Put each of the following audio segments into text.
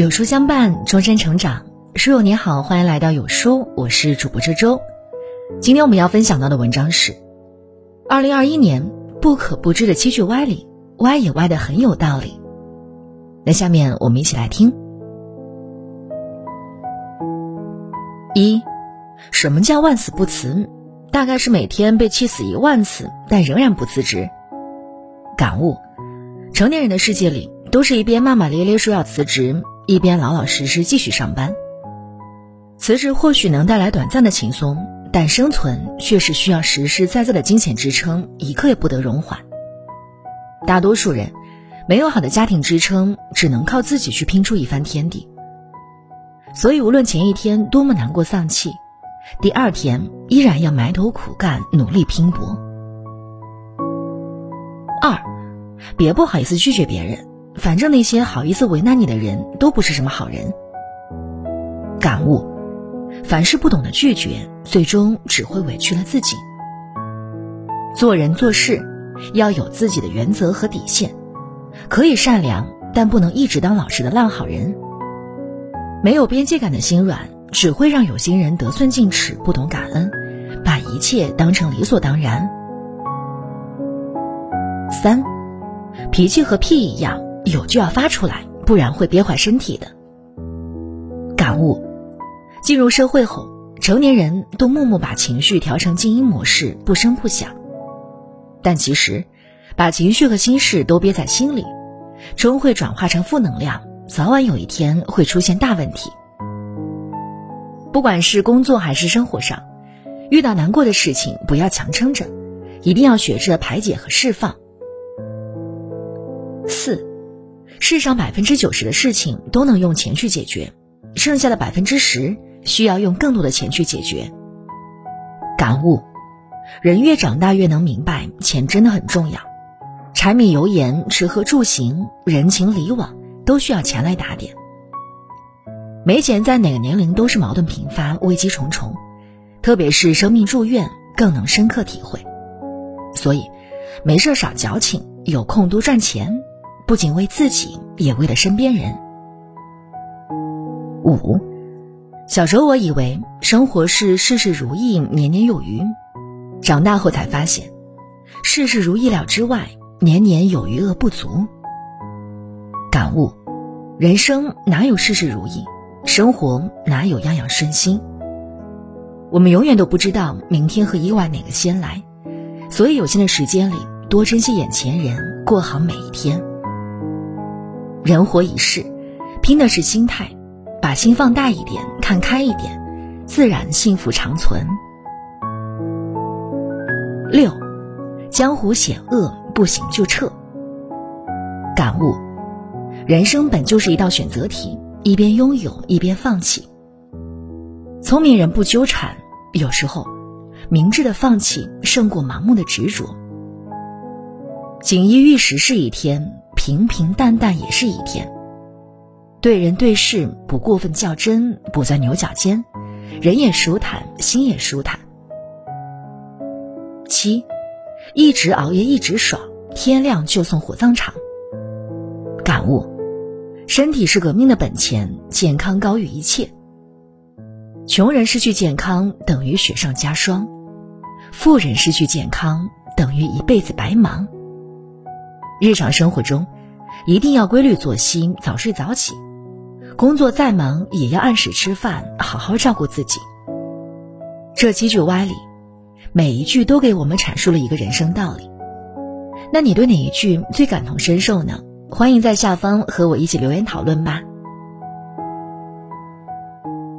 有书相伴，终身成长。书友你好，欢迎来到有书，我是主播周周。今天我们要分享到的文章是：二零二一年不可不知的七句歪理，歪也歪的很有道理。那下面我们一起来听。一，什么叫万死不辞？大概是每天被气死一万次，但仍然不辞职。感悟：成年人的世界里，都是一边骂骂咧咧说要辞职，一边老老实实继续上班。辞职或许能带来短暂的轻松，但生存却是需要实实在在的金钱支撑，一刻也不得容缓。大多数人没有好的家庭支撑，只能靠自己去拼出一番天地。所以，无论前一天多么难过丧气。第二天依然要埋头苦干，努力拼搏。二，别不好意思拒绝别人，反正那些好意思为难你的人都不是什么好人。感悟：凡事不懂得拒绝，最终只会委屈了自己。做人做事要有自己的原则和底线，可以善良，但不能一直当老实的烂好人。没有边界感的心软。只会让有心人得寸进尺，不懂感恩，把一切当成理所当然。三，脾气和屁一样，有就要发出来，不然会憋坏身体的。感悟：进入社会后，成年人都默默把情绪调成静音模式，不声不响。但其实，把情绪和心事都憋在心里，终会转化成负能量，早晚有一天会出现大问题。不管是工作还是生活上，遇到难过的事情，不要强撑着，一定要学着排解和释放。世上百分之九十的事情都能用钱去解决，剩下的百分之十需要用更多的钱去解决。感悟：人越长大越能明白，钱真的很重要，柴米油盐、吃喝住行、人情礼往，都需要钱来打点。没钱，在哪个年龄都是矛盾频发、危机重重，特别是生命住院，更能深刻体会。所以，没事少矫情，有空多赚钱，不仅为自己，也为了身边人。五，小时候我以为生活是事事如意、年年有余，长大后才发现，事事如意料之外，年年有余额不足。感悟：人生哪有事事如意？生活哪有样样顺心？我们永远都不知道明天和意外哪个先来，所以有限的时间里多珍惜眼前人，过好每一天。人活一世，拼的是心态，把心放大一点，看开一点，自然幸福长存。六，江湖险恶，不行就撤。感悟：人生本就是一道选择题。一边拥有一边放弃，聪明人不纠缠。有时候，明智的放弃胜过盲目的执着。锦衣玉食是一天，平平淡淡也是一天。对人对事不过分较真，不钻牛角尖，人也舒坦，心也舒坦。七，一直熬夜一直爽，天亮就送火葬场。感悟。身体是革命的本钱，健康高于一切。穷人失去健康等于雪上加霜，富人失去健康等于一辈子白忙。日常生活中，一定要规律作息，早睡早起。工作再忙，也要按时吃饭，好好照顾自己。这七句歪理，每一句都给我们阐述了一个人生道理。那你对哪一句最感同身受呢？欢迎在下方和我一起留言讨论吧。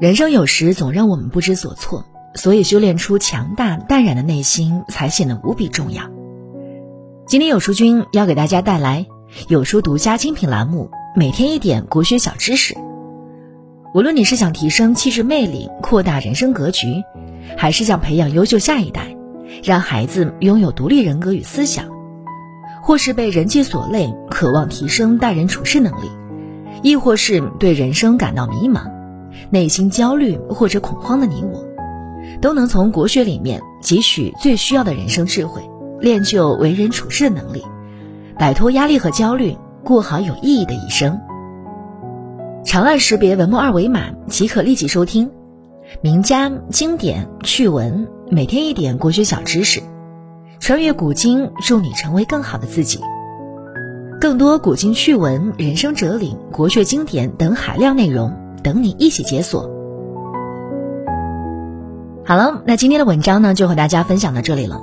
人生有时总让我们不知所措，所以修炼出强大淡然的内心才显得无比重要。今天有书君要给大家带来有书独家精品栏目，每天一点国学小知识。无论你是想提升气质魅力、扩大人生格局，还是想培养优秀下一代，让孩子拥有独立人格与思想。或是被人际所累，渴望提升待人处事能力，亦或是对人生感到迷茫、内心焦虑或者恐慌的你我，都能从国学里面汲取最需要的人生智慧，练就为人处事的能力，摆脱压力和焦虑，过好有意义的一生。长按识别文末二维码即可立即收听。名家经典趣闻，每天一点国学小知识，穿越古今，助你成为更好的自己。更多古今趣闻、人生哲理、国学经典等海量内容，等你一起解锁。好了，那今天的文章呢，就和大家分享到这里了。